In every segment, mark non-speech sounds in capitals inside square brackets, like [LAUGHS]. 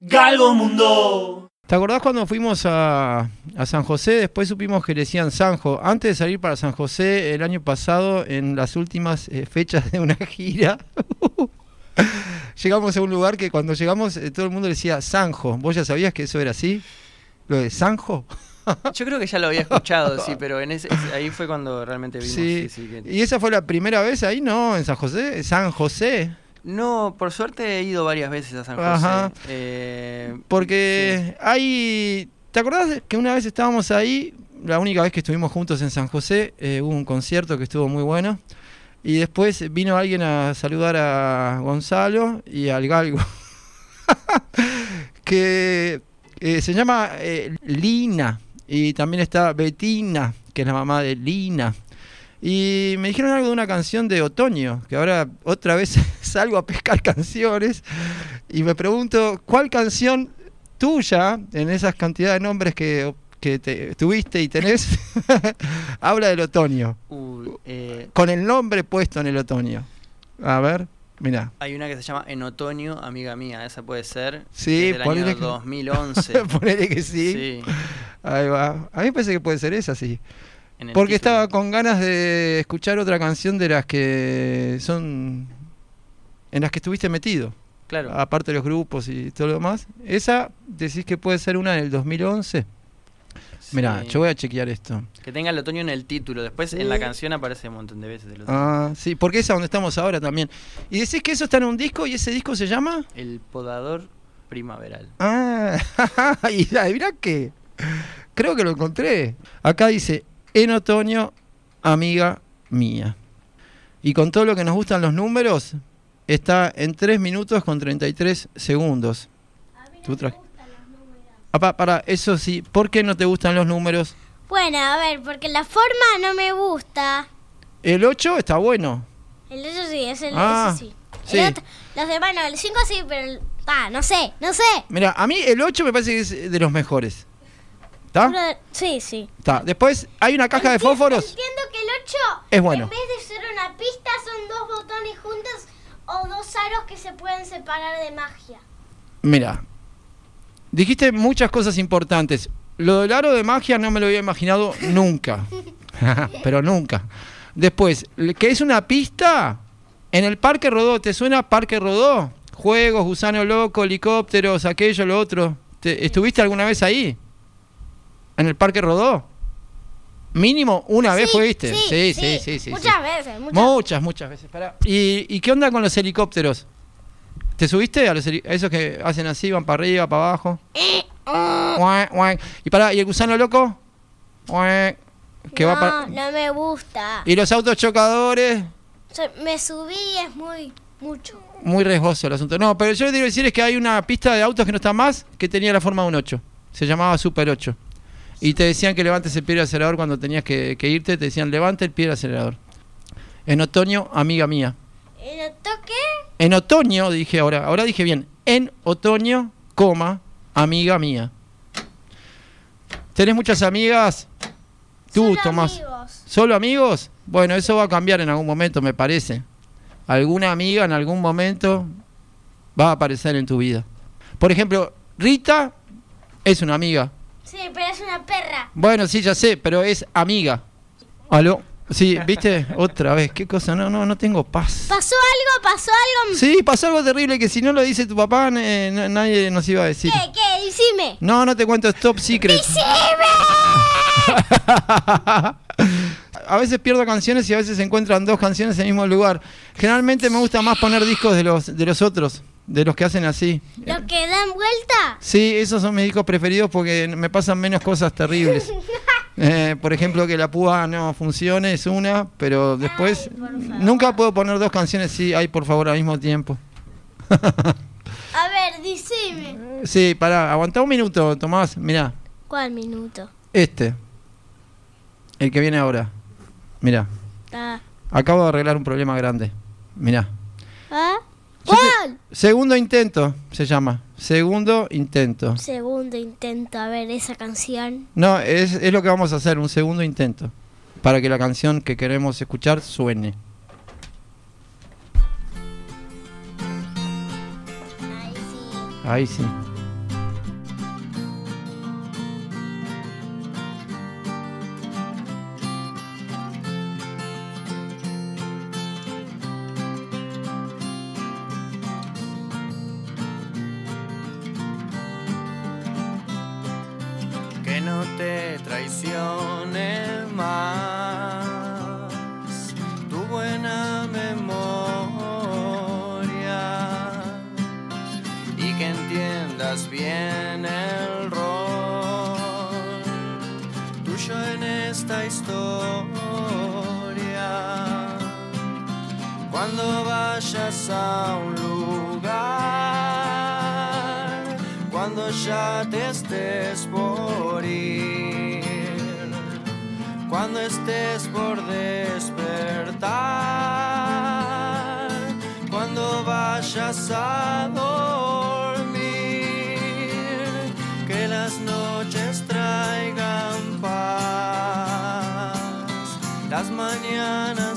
Galgo Mundo. ¿Te acordás cuando fuimos a, a San José? Después supimos que le decían Sanjo. Antes de salir para San José el año pasado, en las últimas eh, fechas de una [LAUGHS] gira, llegamos a un lugar que cuando llegamos eh, todo el mundo decía Sanjo. ¿Vos ya sabías que eso era así? ¿Lo de Sanjo? [LAUGHS] Yo creo que ya lo había escuchado, sí, pero en ese, ese- ahí fue cuando realmente vimos. Sí. sí, sí, que- ¿Y esa fue la primera vez ahí? No, en San José. San José. No, por suerte he ido varias veces a San José. Ajá. Eh, Porque hay... ¿Te acordás que una vez estábamos ahí? La única vez que estuvimos juntos en San José, eh, hubo un concierto que estuvo muy bueno. Y después vino alguien a saludar a Gonzalo y al Galgo. [LAUGHS] que eh, se llama Lina. Y también está Betina, que es la mamá de Lina. Y me dijeron algo de una canción de otoño, que ahora otra vez [LAUGHS] salgo a pescar [LAUGHS] canciones y me pregunto, ¿cuál canción tuya, en esas cantidades de nombres que, que te- tuviste y tenés, [LAUGHS] habla del otoño? uy, eh, Con el nombre puesto en el otoño. A ver, mira. hay una que se llama En Otoño, amiga mía. Esa puede ser. Sí, del año que- 2011. Ponele que sí. Sí, Ahí va. A mí me parece que puede ser esa, sí. En el Porque título. estaba con ganas de escuchar otra canción de las que son... En las que estuviste metido. Claro. aparte de los grupos y todo lo demás. Esa decís que puede ser una del 2011. Mira, sí. yo voy a chequear esto. Que tenga el otoño en el título. Después en la canción aparece un montón de veces el otoño. Ah, sí, porque esa donde estamos ahora también. Y decís que eso está en un disco y ese disco se llama. El podador primaveral. Ah, [LAUGHS] y mirá que. Creo que lo encontré. Acá dice: En otoño, amiga mía. Y con todo lo que nos gustan los números, está en 3 minutos con 33 segundos. Tú tra- Apa, para, eso sí, ¿por qué no te gustan los números? Bueno, a ver, porque la forma no me gusta. El 8 está bueno. El otro sí, es el Ah, ese sí. sí. El otro- los demás no, el 5 sí, pero el... Ah, no sé, no sé. Mira, a mí el 8 me parece que es de los mejores. ¿Está? Sí, sí. Está. Después hay una caja de fósforos. Entiendo que el 8, Es bueno. en vez de ser una pista, son dos botones juntos o dos aros que se pueden separar de magia. Mira, dijiste muchas cosas importantes. Lo del aro de magia no me lo había imaginado [LAUGHS] nunca. [LAUGHS] Pero nunca. Después, que es una pista en el Parque Rodó. ¿Te suena Parque Rodó? Juegos, gusano loco, helicópteros, aquello, lo otro. ¿Te- ¿Estuviste alguna vez ahí? ¿En el Parque Rodó? Mínimo una vez fuiste. Sí, sí, sí, sí. Muchas veces, muchas Muchas, muchas veces. Pará. ¿Y, y qué onda con los helicópteros? ¿Te subiste a los a esos que hacen así, van para arriba, para abajo? Guac, guac. Y para, ¿y el gusano loco? Que va no, para... no me gusta. Y los autos chocadores, me subí y es muy, mucho. muy riesgoso el asunto. No, pero yo lo que quiero decir es que hay una pista de autos que no está más, que tenía la forma de un 8. Se llamaba Super 8. Y te decían que levantes el pie del acelerador cuando tenías que, que irte, te decían levante el pie del acelerador. En otoño, amiga mía. ¿En el toque? En otoño, dije ahora, ahora dije bien, en otoño, coma, amiga mía. ¿Tenés muchas amigas? Tú, Solo Tomás. amigos. ¿Solo amigos? Bueno, eso va a cambiar en algún momento, me parece. Alguna amiga en algún momento va a aparecer en tu vida. Por ejemplo, Rita es una amiga. Sí, pero es una perra. Bueno, sí, ya sé, pero es amiga. ¿Aló? Sí, ¿viste? Otra vez, qué cosa, no, no, no tengo paz. ¿Pasó algo? ¿Pasó algo? Sí, pasó algo terrible que si no lo dice tu papá, eh, na- nadie nos iba a decir. ¿Qué? ¿Qué? Decime. No, no te cuento, es top secret. ¡Decime! [LAUGHS] a veces pierdo canciones y a veces se encuentran dos canciones en el mismo lugar. Generalmente me gusta más poner discos de los, de los otros, de los que hacen así. ¿Lo que dan vuelta? Sí, esos son mis discos preferidos porque me pasan menos cosas terribles. [LAUGHS] Eh, por ejemplo, que la púa no funcione es una, pero después Ay, nunca puedo poner dos canciones, sí, hay por favor al mismo tiempo. [LAUGHS] A ver, decime. Sí, pará, aguantá un minuto, Tomás, mirá, ¿Cuál minuto? este, el que viene ahora, mirá, Ah. acabo de arreglar un problema grande, mirá. ¿Ah? Segundo intento se llama, segundo intento. Segundo intento a ver esa canción. No, es, es lo que vamos a hacer, un segundo intento, para que la canción que queremos escuchar suene. Ahí sí. Ahí sí. Cuando vayas a un lugar, cuando ya te estés por ir, cuando estés por despertar, cuando vayas a dormir, que las noches traigan paz, las mañanas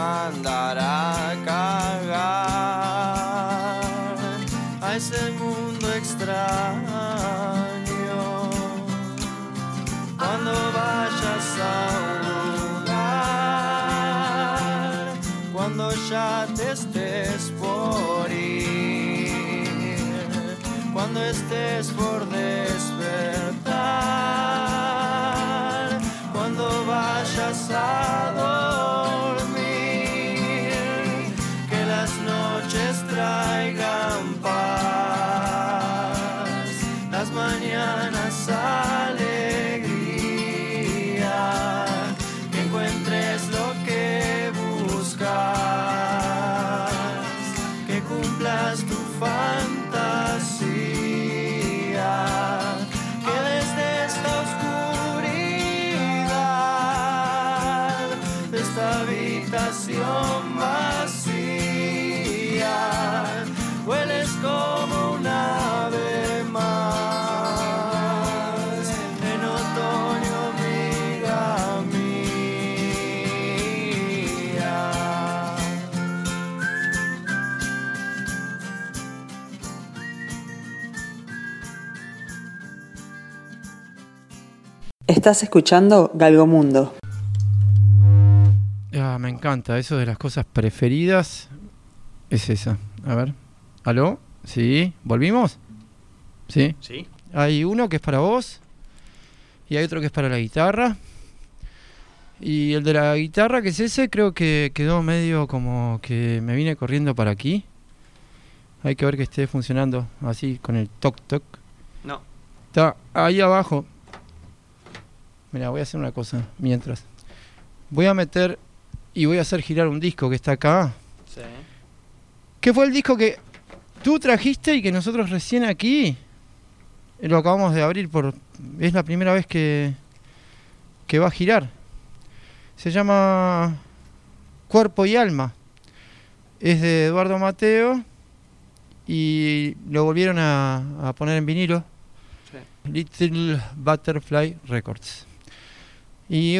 mandar las mañanas alegría, Estás escuchando Galgomundo. Ah, me encanta, eso de las cosas preferidas es esa. A ver. ¿Aló? ¿Sí? ¿Volvimos? ¿Sí? ¿Sí? Hay uno que es para vos y hay otro que es para la guitarra. Y el de la guitarra, que es ese, creo que quedó medio como que me vine corriendo para aquí. Hay que ver que esté funcionando así con el toc toc. No. Está ahí abajo. Mira, voy a hacer una cosa mientras. Voy a meter y voy a hacer girar un disco que está acá. Sí. ¿Qué fue el disco que tú trajiste y que nosotros recién aquí lo acabamos de abrir por es la primera vez que que va a girar. Se llama Cuerpo y Alma. Es de Eduardo Mateo y lo volvieron a, a poner en vinilo. Sí. Little Butterfly Records. Y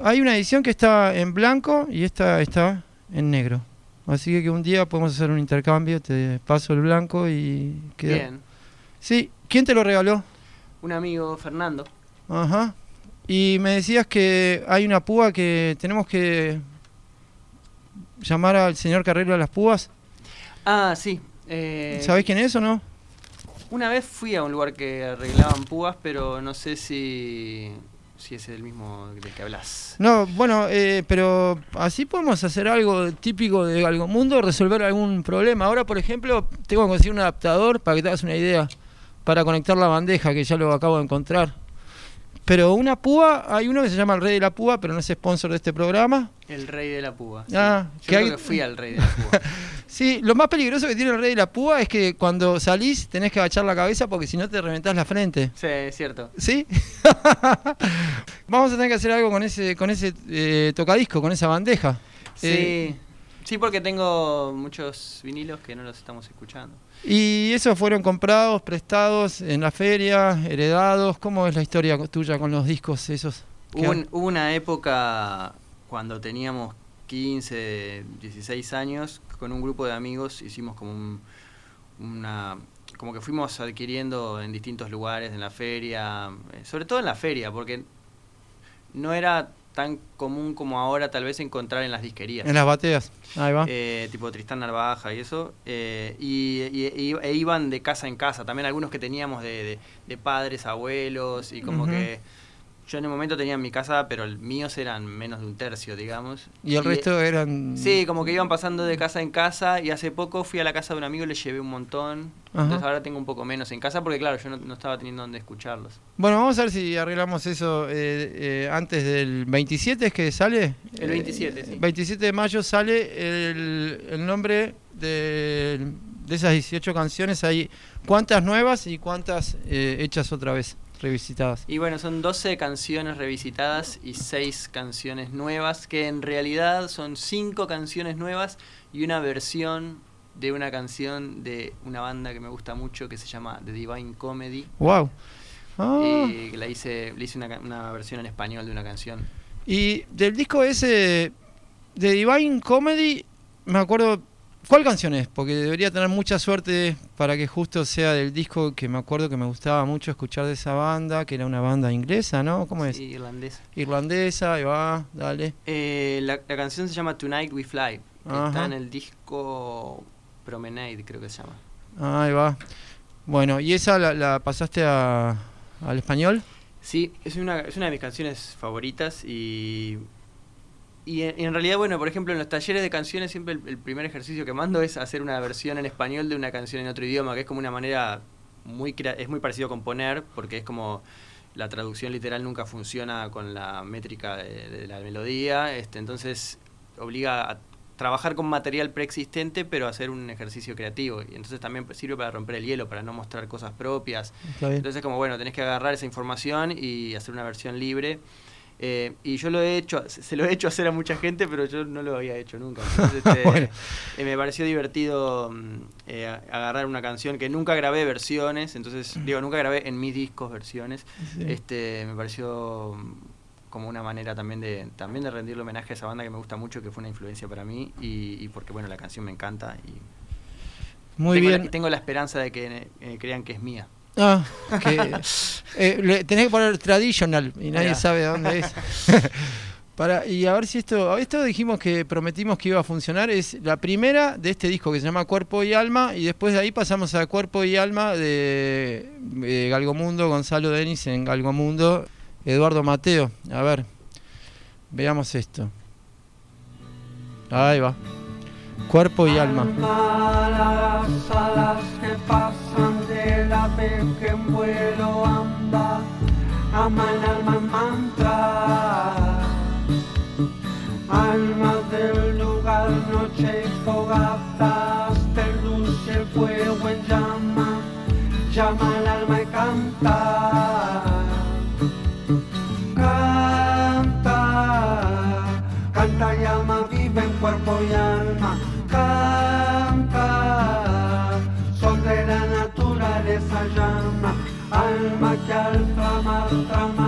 hay una edición que está en blanco y esta está en negro. Así que, que un día podemos hacer un intercambio, te paso el blanco y queda. Bien. Sí, ¿quién te lo regaló? Un amigo, Fernando. Ajá. Y me decías que hay una púa que tenemos que llamar al señor Carrero a las púas. Ah, sí. eh, ¿Sabés quién es o no? Una vez fui a un lugar que arreglaban púas, pero no sé si, si es el mismo del que hablas. No, bueno, eh, pero así podemos hacer algo típico de algo mundo, resolver algún problema. Ahora, por ejemplo, tengo que conseguir un adaptador para que te hagas una idea, para conectar la bandeja, que ya lo acabo de encontrar. Pero una púa, hay uno que se llama el Rey de la Púa, pero no es sponsor de este programa. El rey de la púa. sí. Ah, Yo que creo hay- que fui al rey de la [LAUGHS] púa. Sí, lo más peligroso que tiene el Rey de la Púa es que cuando salís tenés que agachar la cabeza porque si no te reventás la frente. sí, es cierto. ¿Sí? [LAUGHS] Vamos a tener que hacer algo con ese, con ese eh, tocadisco, con esa bandeja. Sí. Eh, Sí, porque tengo muchos vinilos que no los estamos escuchando. ¿Y esos fueron comprados, prestados en la feria, heredados? ¿Cómo es la historia tuya con los discos esos? Hubo, un- hubo una época cuando teníamos 15, 16 años, con un grupo de amigos hicimos como un- una como que fuimos adquiriendo en distintos lugares en la feria, eh, sobre todo en la feria, porque no era tan común como ahora tal vez encontrar en las disquerías. En las bateas. Ahí va. Eh, tipo Tristán Narvaja y eso, eh, y, y- y- e iban de casa en casa, también algunos que teníamos de, de- de padres, abuelos, y como que yo en el momento tenía en mi casa, pero el míos eran menos de un tercio, digamos. y el resto eran... Sí, como que iban pasando de casa en casa, y hace poco fui a la casa de un amigo y le llevé un montón, Ajá. entonces ahora tengo un poco menos en casa, porque claro, yo no, no estaba teniendo dónde escucharlos. Bueno, vamos a ver si arreglamos eso eh, eh, antes del 27, ¿es que sale? El 27, Eh, sí. 27 de mayo sale el, el nombre de, de esas 18 canciones. Hay cuántas nuevas y cuántas eh, hechas otra vez, revisitadas. Y bueno, son 12 canciones revisitadas y 6 canciones nuevas, que en realidad son 5 canciones nuevas y una versión de una canción de una banda que me gusta mucho que se llama The Divine Comedy. ¡Wow! Ah, Y que la hice, le hice una, una versión en español de una canción. y del disco ese de Divine Comedy, me acuerdo. ¿Cuál canción es? Porque debería tener mucha suerte para que justo sea del disco que me acuerdo que me gustaba mucho escuchar de esa banda, que era una banda inglesa, ¿no? ¿Cómo es? Sí, irlandesa. Irlandesa, ahí va, dale. Eh, la, la canción se llama Tonight We Fly. que Ajá. Está en el disco Promenade, creo que se llama. Ahí va. Bueno, ¿y esa la, la pasaste a- al español? Sí, es una, es una de mis canciones favoritas y, y en, y en realidad, bueno, por ejemplo, en los talleres de canciones siempre el, el primer ejercicio que mando es hacer una versión en español de una canción en otro idioma, que es como una manera muy, es muy parecido a componer, porque es como la traducción literal nunca funciona con la métrica de, de la melodía, este, entonces obliga a trabajar con material preexistente, pero hacer un ejercicio creativo, y entonces también sirve para romper el hielo, para no mostrar cosas propias. Entonces, como bueno, tenés que agarrar esa información y hacer una versión libre. Eh, y yo lo he hecho, se lo he hecho hacer a mucha gente, pero yo no lo había hecho nunca. [LAUGHS] Entonces, este, Bueno. eh, me pareció divertido mm, eh, agarrar una canción que nunca grabé versiones, entonces, digo, nunca grabé en mis discos versiones. Sí. Este, me pareció mm, como una manera también de también de rendirle homenaje a esa banda que me gusta mucho, que fue una influencia para mí y, y porque bueno, la canción me encanta y Muy tengo la- bien. tengo la esperanza de que crean que es mía. Ah, [LAUGHS] que, eh, le- tenés que poner traditional y nadie Mirá. sabe de dónde es. [LAUGHS] Para, y a ver si esto, esto dijimos que prometimos que iba a funcionar, es la primera de este disco que se llama Cuerpo y Alma y después de ahí pasamos a Cuerpo y Alma de, de Galgomundo, Gonzalo Denis en Galgomundo, Eduardo Mateo. A ver, veamos esto. Ahí va. Cuerpo y Alma. las alas que pasan del ave que en vuelo anda, aman alma mantra. Alma del lugar, noche y fogatas, de luz y el fuego en llama, llama canta y alma, vive en cuerpo y alma. Canta, sobre la naturaleza llama. Alma que al tramar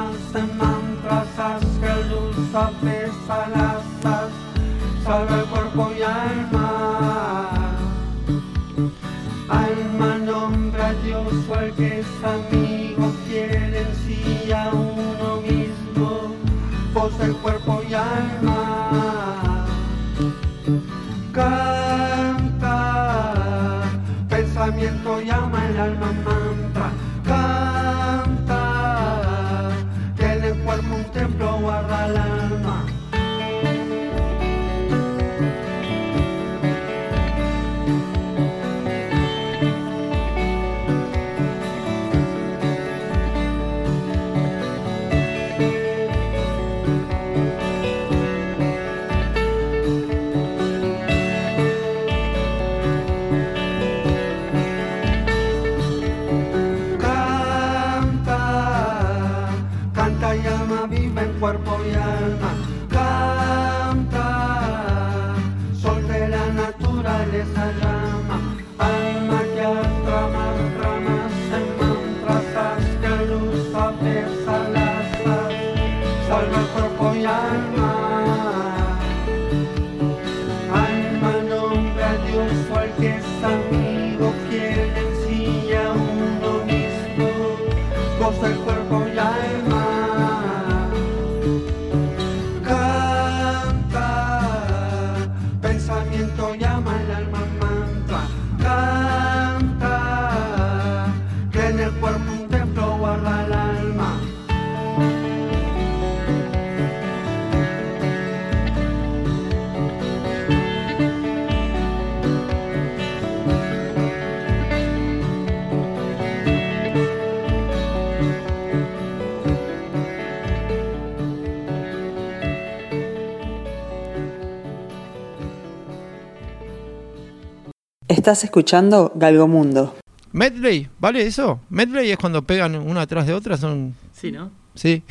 Estás escuchando Galgomundo. Medley, ¿vale eso? Medley es cuando pegan una atrás de otra, son... Sí, ¿no? Sí.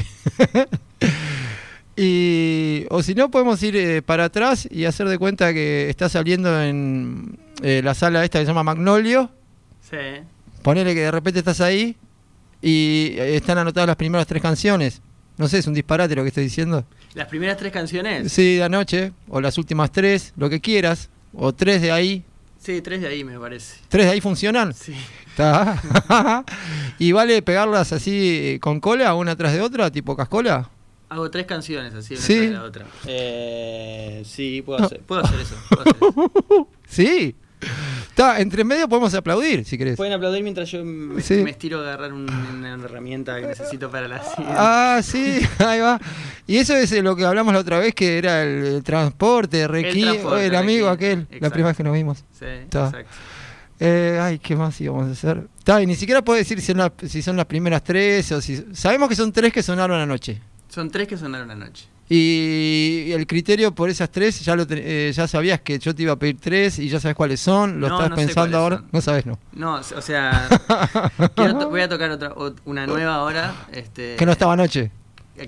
[LAUGHS] y, o si no, podemos ir eh, para atrás y hacer de cuenta que está saliendo en eh, la sala esta que se llama Magnolio. Sí. Ponele que de repente estás ahí y eh, están anotadas las primeras tres canciones. No sé, es un disparate lo que estoy diciendo. Las primeras tres canciones. Sí, de anoche, o las últimas tres, lo que quieras, o tres de ahí. Sí, tres de ahí me parece. ¿Tres de ahí funcionan? Sí. Está. [LAUGHS] ¿Y vale pegarlas así eh, con cola, una tras de otra, tipo cascola? Hago tres canciones así, una Sí. tras de la otra. Eh, sí, puedo hacer, puedo hacer eso. puedo hacer eso. [LAUGHS] Sí. Está, entre medio podemos aplaudir, si querés. Pueden aplaudir mientras yo me, Sí. me estiro a agarrar un- una herramienta que necesito para la siguiente. Ah, sí, [LAUGHS] ahí va. Y eso es lo que hablamos la otra vez, que era el, el transporte, Requi, el, transporte, amigo Requi. aquel, la primera vez que nos vimos. Sí, Está. exacto. Eh, ay, ¿qué más íbamos a hacer? Está, y ni siquiera puedo decir si son, las- si son las primeras tres o si... Sabemos que son tres que sonaron anoche. Son tres que sonaron anoche. Y el criterio por esas tres, ya lo eh, ya sabías que yo te iba a pedir tres y ya sabes cuáles son, lo No, estás no pensando ahora, son. no sabes, no. No, o sea, [LAUGHS] voy a tocar otra, ot- una nueva ahora. Este, Que no estaba anoche.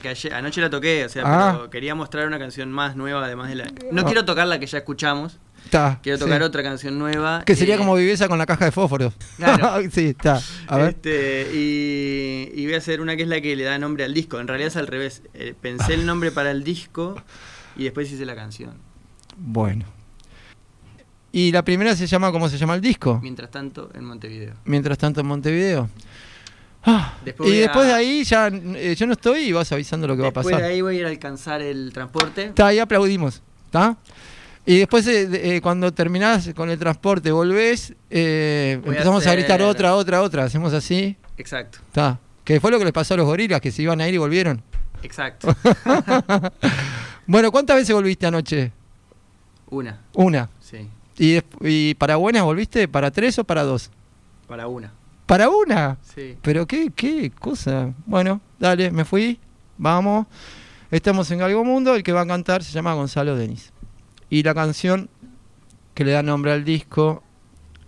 que ayer- anoche la toqué, o sea, Ah. pero quería mostrar una canción más nueva además de la... No Ah. quiero tocar la que ya escuchamos, Quiero sí. tocar otra canción nueva. Que sería eh, como viveza con la caja de fósforos. Claro. [LAUGHS] sí, está. A ver. Este, y, y voy a hacer una que es la que le da nombre al disco. En realidad es al revés. Eh, pensé el nombre para el disco y después hice la canción. Bueno. Y la primera se llama, ¿cómo se llama el disco? Mientras tanto, en Montevideo. Mientras tanto en Montevideo. Ah, Después y a- después de ahí ya eh, yo no estoy y vas avisando lo que va a Después pasar. de ahí voy a ir a alcanzar el transporte. Está, ahí aplaudimos. ¿Está? Y después, eh, eh, cuando terminás con el transporte, volvés, eh, a empezamos a, gritar otra, otra, otra. Hacemos así. Exacto, Está. Que fue lo que les pasó a los gorilas, que se iban a ir y volvieron. exacto. [LAUGHS] Bueno, ¿cuántas veces volviste anoche? Una, Una. sí, ¿Y, y para buenas volviste? ¿Para tres o para dos? para una. ¿Para una? Sí. Pero qué, qué cosa. Bueno, dale, me fui. Vamos. Estamos en Galgo Mundo. El que va a cantar se llama Gonzalo Denis. Y la canción que le da nombre al disco.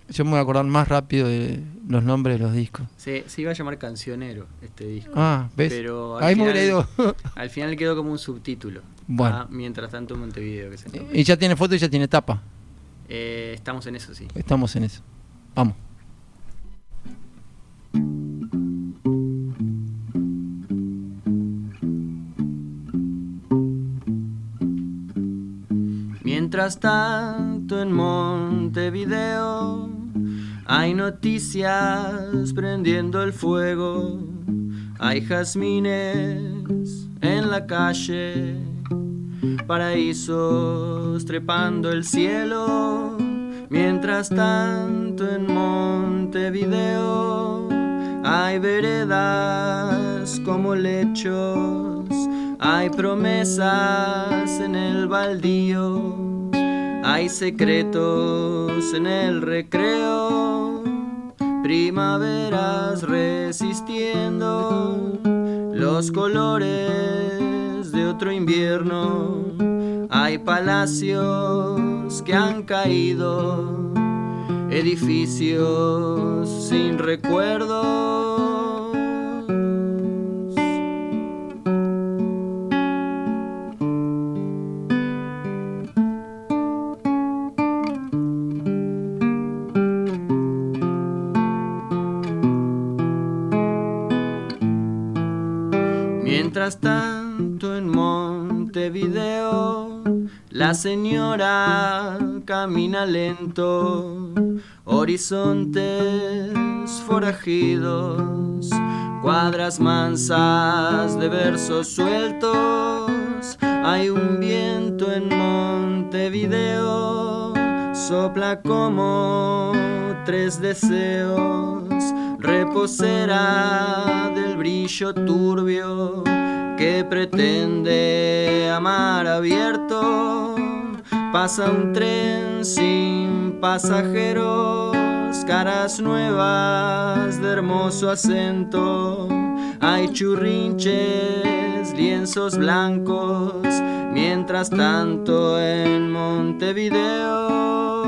Yo me voy a acordar más rápido de los nombres de los discos. Se, se iba a llamar Cancionero este disco. Ah, ¿ves? Pero al Ahí me final, hubiera ido. [LAUGHS] al final quedó como un subtítulo. Bueno. Ah, Mientras tanto, Montevideo. Que se llama. y ya tiene foto y ya tiene tapa. Eh, estamos en eso, sí. Estamos en eso. Vamos. Mientras tanto en Montevideo hay noticias prendiendo el fuego, hay jazmines en la calle, paraísos trepando el cielo. Mientras tanto en Montevideo hay veredas como lechos, hay promesas en el baldío, hay secretos en el recreo, primaveras resistiendo los colores de otro invierno. Hay palacios que han caído, edificios sin recuerdos. Tanto en Montevideo, la señora camina lento, horizontes forajidos, cuadras mansas de versos sueltos. Hay un viento en Montevideo, sopla como tres deseos, reposera del brillo turbio que pretende amar abierto. Pasa un tren sin pasajeros, caras nuevas de hermoso acento. Hay churrinches, lienzos blancos, mientras tanto en Montevideo.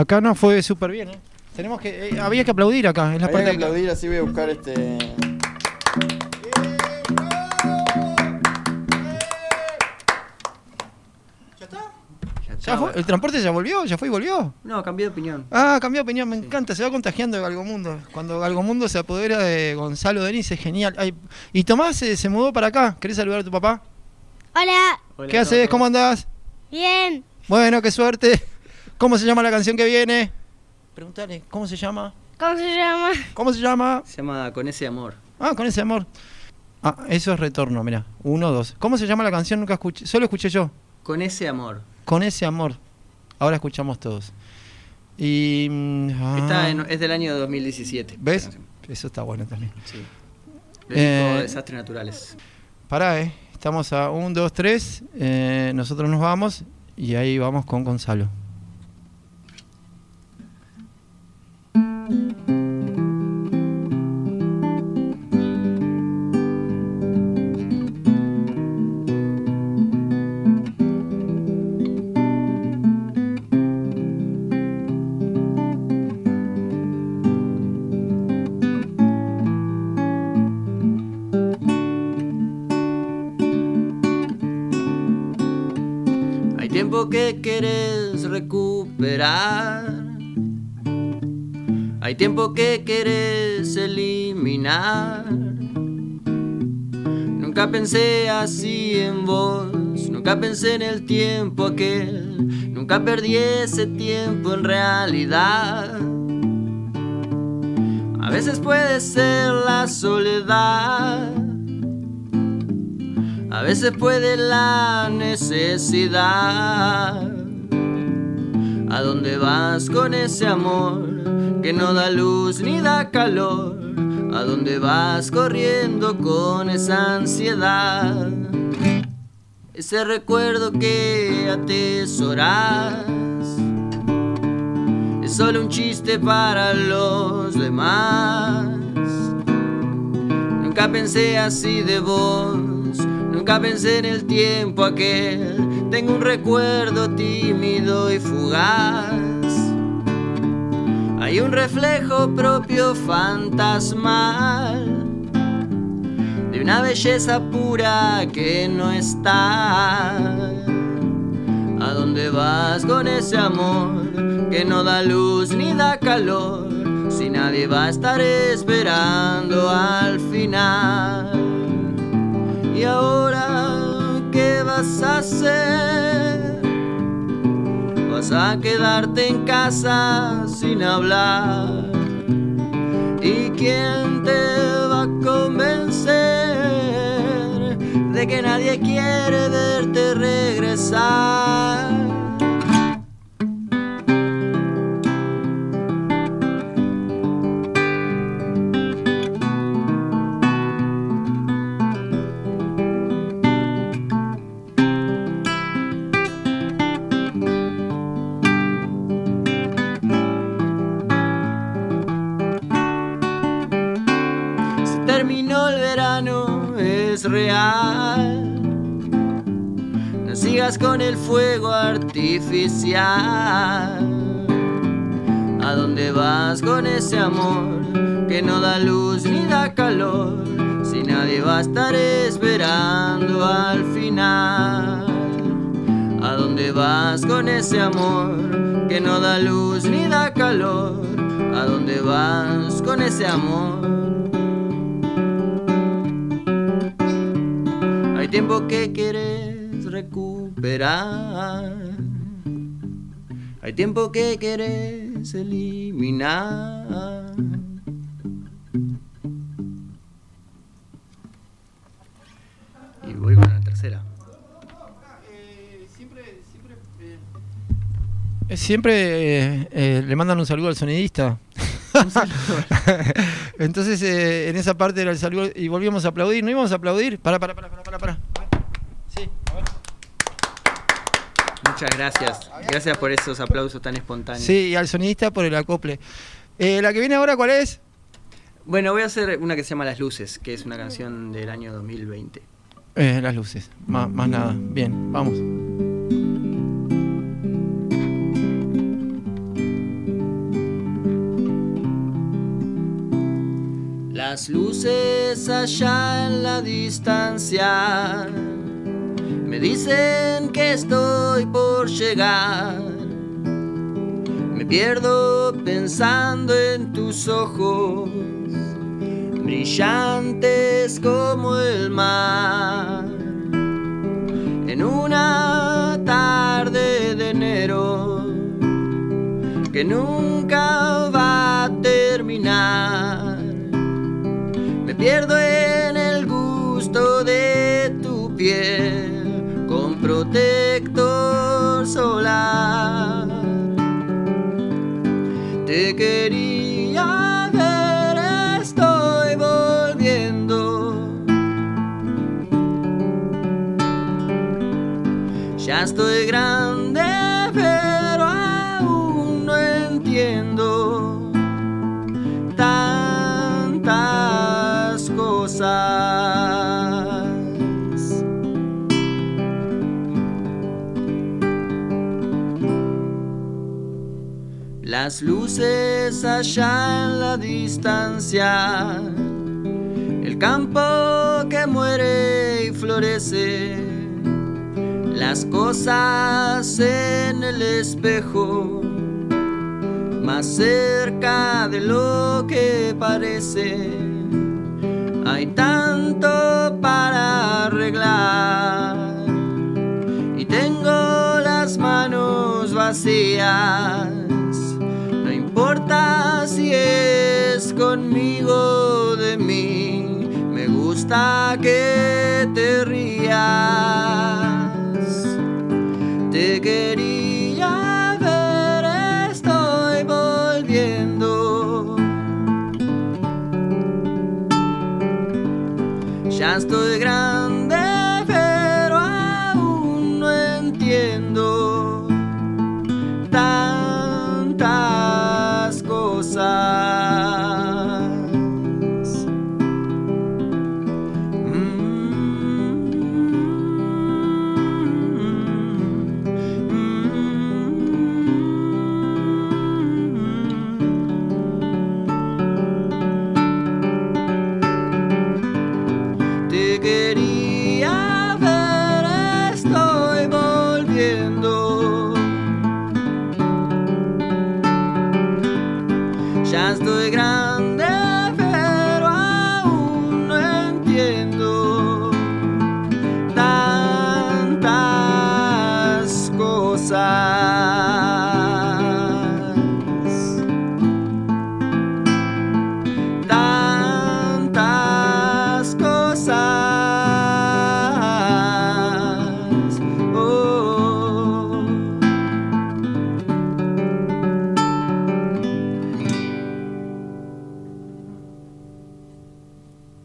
Acá no fue súper bien, ¿eh? Tenemos que. eh, había que aplaudir acá. Es la Había parte que que- aplaudir, así voy a buscar este. Ya está, ¿Ya fue? ¿El transporte ya volvió? ¿Ya fue y volvió? No, cambié de opinión. Ah, cambió de opinión, me encanta, se va contagiando de Galgomundo. Cuando Galgomundo se apodera de Gonzalo Denis es genial. Ay, y Tomás eh, se mudó para acá. ¿Querés saludar a tu papá? Hola, Hola, ¿Qué haces? ¿Cómo andás? bien. Bueno, qué suerte. ¿Cómo se llama la canción que viene? Preguntale, ¿cómo se llama? ¿Cómo se llama? ¿Cómo se llama? Se llama Con ese amor. Ah, con ese amor. Ah, eso es retorno, mira. Uno, dos. ¿Cómo se llama la canción? Nunca escuché. Solo escuché yo. Con ese amor. Con ese amor. Ahora escuchamos todos. Y. mm, ah, Está en- es del año 2017. ¿Ves? Eso está bueno también. Sí. Eh, Desastres Naturales. Pará, eh. Estamos a un, dos, tres. eh, nosotros nos vamos. Y ahí vamos con Gonzalo. Tiempo que quieres eliminar. Nunca pensé así en vos. Nunca pensé en el tiempo aquel. Nunca perdí ese tiempo en realidad. A veces puede ser la soledad. A veces puede la necesidad. ¿A dónde vas con ese amor que no da luz ni da calor? ¿A dónde vas corriendo con esa ansiedad? Ese recuerdo que atesoras es solo un chiste para los demás. Nunca pensé así de vos, nunca pensé en el tiempo aquel. Tengo un recuerdo tímido y fugaz. Hay un reflejo propio fantasmal de una belleza pura que no está. ¿A dónde vas con ese amor que no da luz ni da calor? Si nadie va a estar esperando al final. ¿Y ahora qué vas a hacer? A quedarte en casa sin hablar. ¿Y quién te va a convencer de que nadie quiere verte regresar? Real. No sigas con el fuego artificial. ¿A dónde vas con ese amor que no da luz ni da calor? Si nadie va a estar esperando al final. ¿A dónde vas con ese amor que no da luz ni da calor? ¿A dónde vas con ese amor? Tiempo que quieres recuperar. Hay tiempo que quieres eliminar. Y voy con la tercera. Eh, Siempre eh, eh, le mandan un saludo al sonidista. [LAUGHS] Entonces, eh, en esa parte era el saludo y volvíamos a aplaudir. ¿No íbamos a aplaudir? Para, para, para, para, para. para. Sí, a ver. Muchas gracias. Gracias por esos aplausos tan espontáneos. Sí, y al sonidista por el acople. Eh, la que viene ahora, ¿cuál es? Bueno, voy a hacer una que se llama Las Luces, que es una canción del año 2020. Eh, las luces, más, más nada. Bien, vamos. Las luces allá en la distancia me dicen que estoy por llegar. Me pierdo pensando en tus ojos, brillantes como el mar. En una tarde de enero que nunca pierdo Las luces allá en la distancia, el campo que muere y florece, las cosas en el espejo, más cerca de lo que parece. Hay tanto para arreglar y tengo las manos vacías. Si es conmigo de mí, me gusta que te rías. Te quería ver, estoy volviendo. Ya estoy grande,